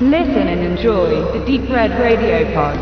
Listen and enjoy the Deep Red Radio Pod.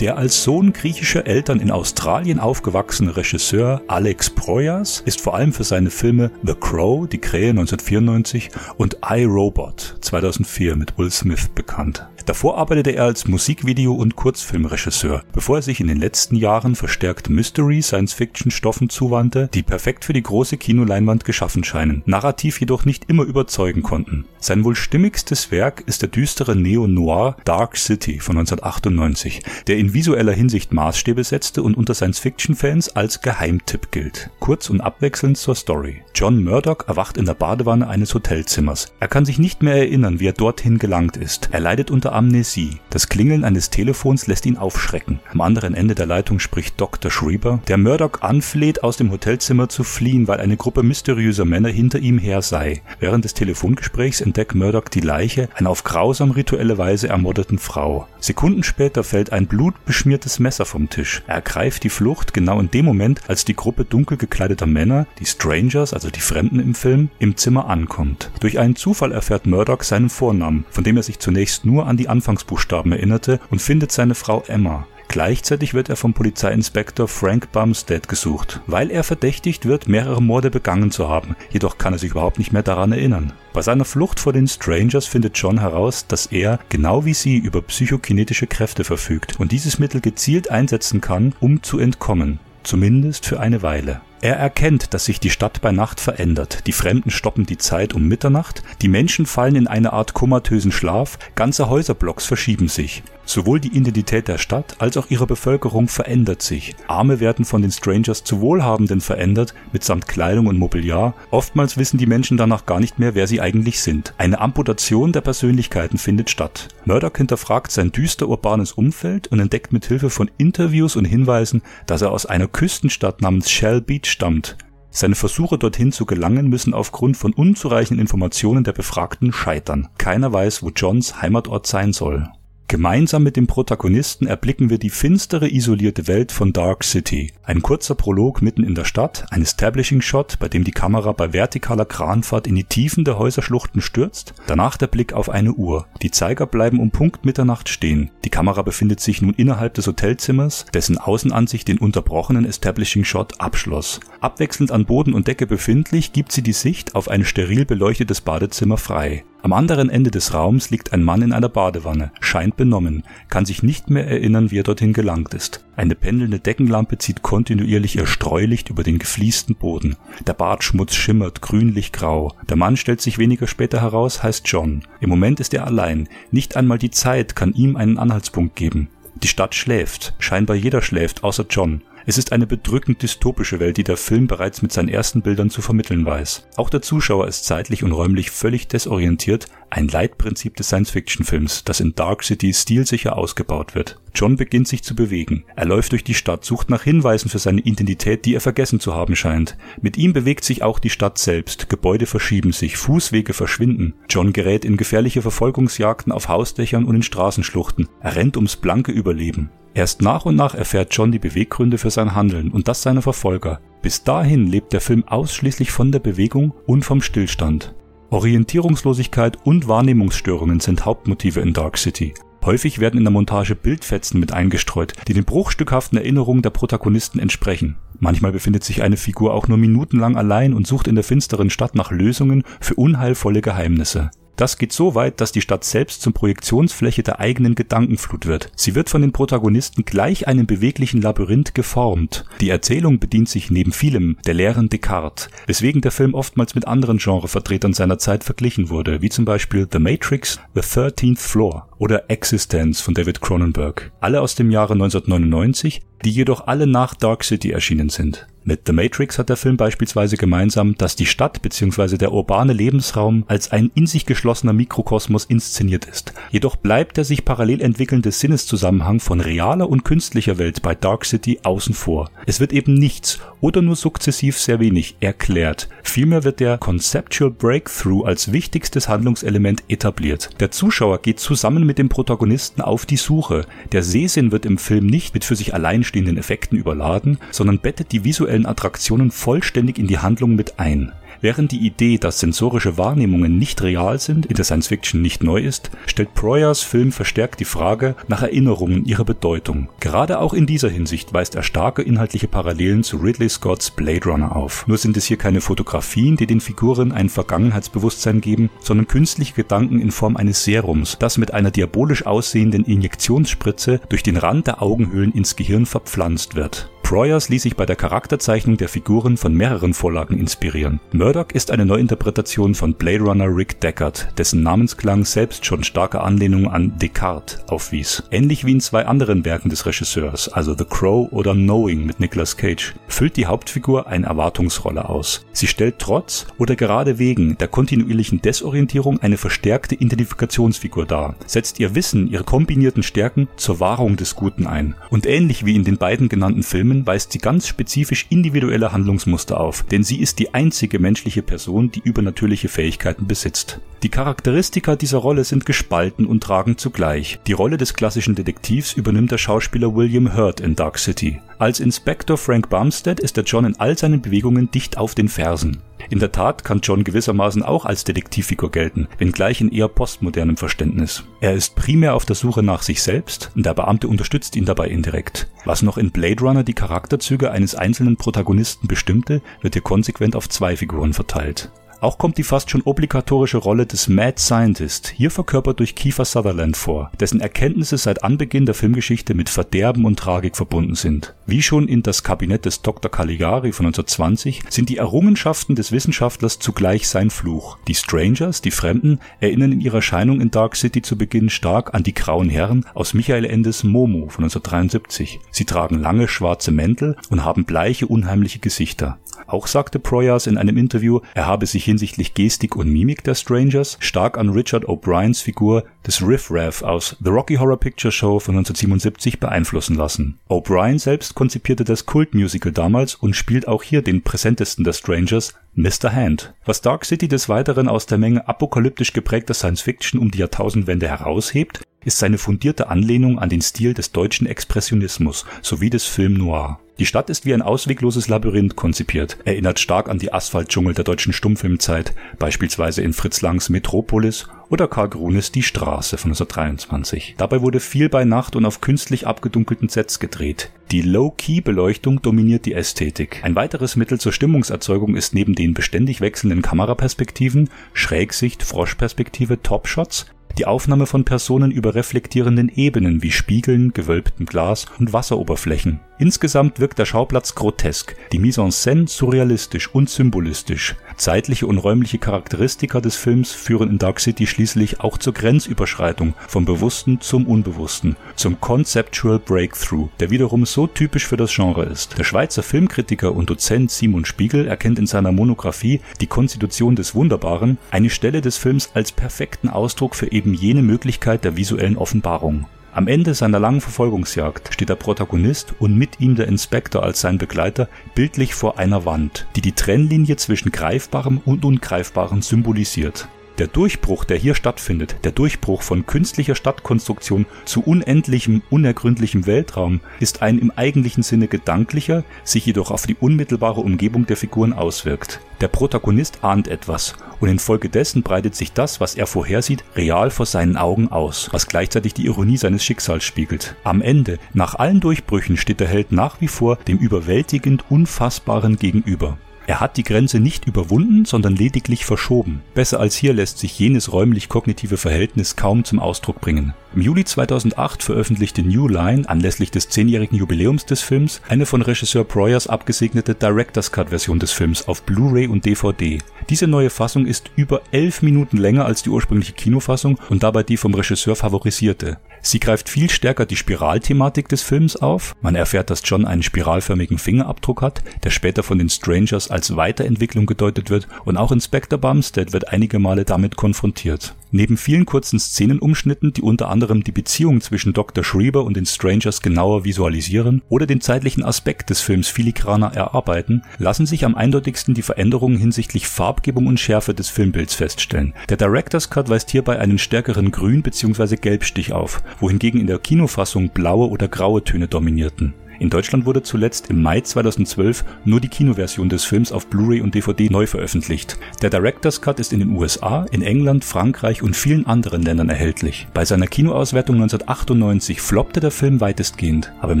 Der als Sohn griechischer Eltern in Australien aufgewachsene Regisseur Alex Proyas ist vor allem für seine Filme The Crow, Die Krähe 1994 und I, Robot 2004 mit Will Smith bekannt. Davor arbeitete er als Musikvideo- und Kurzfilmregisseur, bevor er sich in den letzten Jahren verstärkt Mystery Science-Fiction-Stoffen zuwandte, die perfekt für die große Kinoleinwand geschaffen scheinen, narrativ jedoch nicht immer überzeugen konnten. Sein wohl stimmigstes Werk ist der düstere Neo-Noir Dark City von 1998, der in visueller Hinsicht Maßstäbe setzte und unter Science-Fiction-Fans als Geheimtipp gilt. Kurz und abwechselnd zur Story. John Murdoch erwacht in der Badewanne eines Hotelzimmers. Er kann sich nicht mehr erinnern, wie er dorthin gelangt ist. Er leidet unter Amnesie. Das Klingeln eines Telefons lässt ihn aufschrecken. Am anderen Ende der Leitung spricht Dr. Schreiber, der Murdoch anfleht, aus dem Hotelzimmer zu fliehen, weil eine Gruppe mysteriöser Männer hinter ihm her sei. Während des Telefongesprächs entdeckt Murdoch die Leiche einer auf grausam rituelle Weise ermordeten Frau. Sekunden später fällt ein blutbeschmiertes Messer vom Tisch. Er ergreift die Flucht genau in dem Moment, als die Gruppe dunkel gekleideter Männer, die Strangers, also die Fremden im Film, im Zimmer ankommt. Durch einen Zufall erfährt Murdoch seinen Vornamen, von dem er sich zunächst nur an die Anfangsbuchstaben erinnerte und findet seine Frau Emma. Gleichzeitig wird er vom Polizeiinspektor Frank Bumstead gesucht, weil er verdächtigt wird, mehrere Morde begangen zu haben, jedoch kann er sich überhaupt nicht mehr daran erinnern. Bei seiner Flucht vor den Strangers findet John heraus, dass er, genau wie sie, über psychokinetische Kräfte verfügt und dieses Mittel gezielt einsetzen kann, um zu entkommen, zumindest für eine Weile. Er erkennt, dass sich die Stadt bei Nacht verändert. Die Fremden stoppen die Zeit um Mitternacht, die Menschen fallen in eine Art komatösen Schlaf, ganze Häuserblocks verschieben sich. Sowohl die Identität der Stadt als auch ihre Bevölkerung verändert sich. Arme werden von den Strangers zu Wohlhabenden verändert, mitsamt Kleidung und Mobiliar. Oftmals wissen die Menschen danach gar nicht mehr, wer sie eigentlich sind. Eine Amputation der Persönlichkeiten findet statt. Murdoch hinterfragt sein düster urbanes Umfeld und entdeckt mit Hilfe von Interviews und Hinweisen, dass er aus einer Küstenstadt namens Shell Beach stammt. Seine Versuche dorthin zu gelangen müssen aufgrund von unzureichenden Informationen der Befragten scheitern. Keiner weiß, wo Johns Heimatort sein soll. Gemeinsam mit dem Protagonisten erblicken wir die finstere, isolierte Welt von Dark City. Ein kurzer Prolog mitten in der Stadt, ein Establishing-Shot, bei dem die Kamera bei vertikaler Kranfahrt in die Tiefen der Häuserschluchten stürzt, danach der Blick auf eine Uhr. Die Zeiger bleiben um Punkt Mitternacht stehen. Die Kamera befindet sich nun innerhalb des Hotelzimmers, dessen Außenansicht den unterbrochenen Establishing-Shot abschloss. Abwechselnd an Boden und Decke befindlich, gibt sie die Sicht auf ein steril beleuchtetes Badezimmer frei. Am anderen Ende des Raums liegt ein Mann in einer Badewanne, scheint benommen, kann sich nicht mehr erinnern, wie er dorthin gelangt ist. Eine pendelnde Deckenlampe zieht kontinuierlich ihr Streulicht über den gefliesten Boden. Der Bartschmutz schimmert grünlich-grau. Der Mann stellt sich weniger später heraus, heißt John. Im Moment ist er allein. Nicht einmal die Zeit kann ihm einen Anhaltspunkt geben. Die Stadt schläft. Scheinbar jeder schläft, außer John. Es ist eine bedrückend dystopische Welt, die der Film bereits mit seinen ersten Bildern zu vermitteln weiß. Auch der Zuschauer ist zeitlich und räumlich völlig desorientiert, ein Leitprinzip des Science-Fiction-Films, das in Dark City stilsicher ausgebaut wird. John beginnt sich zu bewegen. Er läuft durch die Stadt, sucht nach Hinweisen für seine Identität, die er vergessen zu haben scheint. Mit ihm bewegt sich auch die Stadt selbst. Gebäude verschieben sich, Fußwege verschwinden. John gerät in gefährliche Verfolgungsjagden auf Hausdächern und in Straßenschluchten. Er rennt ums blanke Überleben. Erst nach und nach erfährt John die Beweggründe für sein Handeln und das seiner Verfolger. Bis dahin lebt der Film ausschließlich von der Bewegung und vom Stillstand. Orientierungslosigkeit und Wahrnehmungsstörungen sind Hauptmotive in Dark City. Häufig werden in der Montage Bildfetzen mit eingestreut, die den bruchstückhaften Erinnerungen der Protagonisten entsprechen. Manchmal befindet sich eine Figur auch nur minutenlang allein und sucht in der finsteren Stadt nach Lösungen für unheilvolle Geheimnisse. Das geht so weit, dass die Stadt selbst zum Projektionsfläche der eigenen Gedankenflut wird. Sie wird von den Protagonisten gleich einem beweglichen Labyrinth geformt. Die Erzählung bedient sich neben vielem der leeren Descartes, weswegen der Film oftmals mit anderen Genrevertretern seiner Zeit verglichen wurde, wie zum Beispiel The Matrix, The 13th Floor oder Existence von David Cronenberg. Alle aus dem Jahre 1999, die jedoch alle nach Dark City erschienen sind. Mit The Matrix hat der Film beispielsweise gemeinsam, dass die Stadt bzw. der urbane Lebensraum als ein in sich geschlossener Mikrokosmos inszeniert ist. Jedoch bleibt der sich parallel entwickelnde Sinneszusammenhang von realer und künstlicher Welt bei Dark City außen vor. Es wird eben nichts oder nur sukzessiv sehr wenig erklärt. Vielmehr wird der Conceptual Breakthrough als wichtigstes Handlungselement etabliert. Der Zuschauer geht zusammen mit dem Protagonisten auf die Suche. Der Sehsinn wird im Film nicht mit für sich alleinstehenden Effekten überladen, sondern bettet die visuellen visuellen Attraktionen vollständig in die Handlung mit ein. Während die Idee, dass sensorische Wahrnehmungen nicht real sind, in der Science Fiction nicht neu ist, stellt Proyas Film verstärkt die Frage nach Erinnerungen ihrer Bedeutung. Gerade auch in dieser Hinsicht weist er starke inhaltliche Parallelen zu Ridley Scotts Blade Runner auf. Nur sind es hier keine Fotografien, die den Figuren ein Vergangenheitsbewusstsein geben, sondern künstliche Gedanken in Form eines Serums, das mit einer diabolisch aussehenden Injektionsspritze durch den Rand der Augenhöhlen ins Gehirn verpflanzt wird. Proyas ließ sich bei der Charakterzeichnung der Figuren von mehreren Vorlagen inspirieren. Murdoch ist eine Neuinterpretation von Blade Runner Rick Deckard, dessen Namensklang selbst schon starke Anlehnungen an Descartes aufwies. Ähnlich wie in zwei anderen Werken des Regisseurs, also The Crow oder Knowing mit Nicolas Cage, füllt die Hauptfigur eine Erwartungsrolle aus. Sie stellt trotz oder gerade wegen der kontinuierlichen Desorientierung eine verstärkte Identifikationsfigur dar, setzt ihr Wissen, ihre kombinierten Stärken zur Wahrung des Guten ein. Und ähnlich wie in den beiden genannten Filmen Filmen weist sie ganz spezifisch individuelle Handlungsmuster auf, denn sie ist die einzige menschliche Person, die übernatürliche Fähigkeiten besitzt. Die Charakteristika dieser Rolle sind gespalten und tragen zugleich. Die Rolle des klassischen Detektivs übernimmt der Schauspieler William Hurt in Dark City. Als Inspektor Frank Bumstead ist der John in all seinen Bewegungen dicht auf den Fersen. In der Tat kann John gewissermaßen auch als Detektivfigur gelten, wenngleich in eher postmodernem Verständnis. Er ist primär auf der Suche nach sich selbst und der Beamte unterstützt ihn dabei indirekt. Was noch in Blade Runner die Charakterzüge eines einzelnen Protagonisten bestimmte, wird hier konsequent auf zwei Figuren verteilt. Auch kommt die fast schon obligatorische Rolle des Mad Scientist, hier verkörpert durch Kiefer Sutherland vor, dessen Erkenntnisse seit Anbeginn der Filmgeschichte mit Verderben und Tragik verbunden sind. Wie schon in Das Kabinett des Dr. Caligari von 1920 sind die Errungenschaften des Wissenschaftlers zugleich sein Fluch. Die Strangers, die Fremden, erinnern in ihrer Erscheinung in Dark City zu Beginn stark an die Grauen Herren aus Michael Endes Momo von 1973. Sie tragen lange schwarze Mäntel und haben bleiche, unheimliche Gesichter. Auch sagte Proyas in einem Interview, er habe sich hinsichtlich Gestik und Mimik der Strangers stark an Richard O'Briens Figur des Riff Raff aus The Rocky Horror Picture Show von 1977 beeinflussen lassen. O'Brien selbst konzipierte das Kultmusical damals und spielt auch hier den präsentesten der Strangers, Mr. Hand. Was Dark City des Weiteren aus der Menge apokalyptisch geprägter Science Fiction um die Jahrtausendwende heraushebt, ist seine fundierte Anlehnung an den Stil des deutschen Expressionismus sowie des Film Noir. Die Stadt ist wie ein auswegloses Labyrinth konzipiert, erinnert stark an die Asphaltdschungel der deutschen Stummfilmzeit, beispielsweise in Fritz Langs Metropolis oder Karl Grunes Die Straße von 1923. Dabei wurde viel bei Nacht und auf künstlich abgedunkelten Sets gedreht. Die Low-Key-Beleuchtung dominiert die Ästhetik. Ein weiteres Mittel zur Stimmungserzeugung ist neben den beständig wechselnden Kameraperspektiven, Schrägsicht, Froschperspektive, Topshots die Aufnahme von Personen über reflektierenden Ebenen wie Spiegeln, gewölbtem Glas und Wasseroberflächen. Insgesamt wirkt der Schauplatz grotesk, die Mise en scène surrealistisch und symbolistisch. Zeitliche und räumliche Charakteristika des Films führen in Dark City schließlich auch zur Grenzüberschreitung vom Bewussten zum Unbewussten, zum Conceptual Breakthrough, der wiederum so typisch für das Genre ist. Der Schweizer Filmkritiker und Dozent Simon Spiegel erkennt in seiner Monographie Die Konstitution des Wunderbaren eine Stelle des Films als perfekten Ausdruck für eben jene Möglichkeit der visuellen Offenbarung. Am Ende seiner langen Verfolgungsjagd steht der Protagonist und mit ihm der Inspektor als sein Begleiter bildlich vor einer Wand, die die Trennlinie zwischen Greifbarem und Ungreifbarem symbolisiert. Der Durchbruch, der hier stattfindet, der Durchbruch von künstlicher Stadtkonstruktion zu unendlichem, unergründlichem Weltraum, ist ein im eigentlichen Sinne gedanklicher, sich jedoch auf die unmittelbare Umgebung der Figuren auswirkt. Der Protagonist ahnt etwas und infolgedessen breitet sich das, was er vorhersieht, real vor seinen Augen aus, was gleichzeitig die Ironie seines Schicksals spiegelt. Am Ende, nach allen Durchbrüchen, steht der Held nach wie vor dem überwältigend Unfassbaren gegenüber. Er hat die Grenze nicht überwunden, sondern lediglich verschoben. Besser als hier lässt sich jenes räumlich-kognitive Verhältnis kaum zum Ausdruck bringen. Im Juli 2008 veröffentlichte New Line anlässlich des zehnjährigen Jubiläums des Films eine von Regisseur Proyas abgesegnete Director's Cut Version des Films auf Blu-ray und DVD. Diese neue Fassung ist über elf Minuten länger als die ursprüngliche Kinofassung und dabei die vom Regisseur favorisierte. Sie greift viel stärker die Spiralthematik des Films auf. Man erfährt, dass John einen spiralförmigen Fingerabdruck hat, der später von den Strangers als Weiterentwicklung gedeutet wird und auch Inspector Bumstead wird einige Male damit konfrontiert. Neben vielen kurzen Szenenumschnitten, die unter anderem die Beziehung zwischen Dr. Schreiber und den Strangers genauer visualisieren oder den zeitlichen Aspekt des Films filigraner erarbeiten, lassen sich am eindeutigsten die Veränderungen hinsichtlich Farbgebung und Schärfe des Filmbilds feststellen. Der Director's Cut weist hierbei einen stärkeren Grün- bzw. Gelbstich auf, wohingegen in der Kinofassung blaue oder graue Töne dominierten. In Deutschland wurde zuletzt im Mai 2012 nur die Kinoversion des Films auf Blu-ray und DVD neu veröffentlicht. Der Director's Cut ist in den USA, in England, Frankreich und vielen anderen Ländern erhältlich. Bei seiner Kinoauswertung 1998 floppte der Film weitestgehend, aber im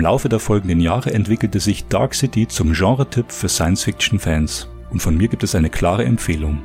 Laufe der folgenden Jahre entwickelte sich Dark City zum Genre-Tipp für Science-Fiction-Fans. Und von mir gibt es eine klare Empfehlung.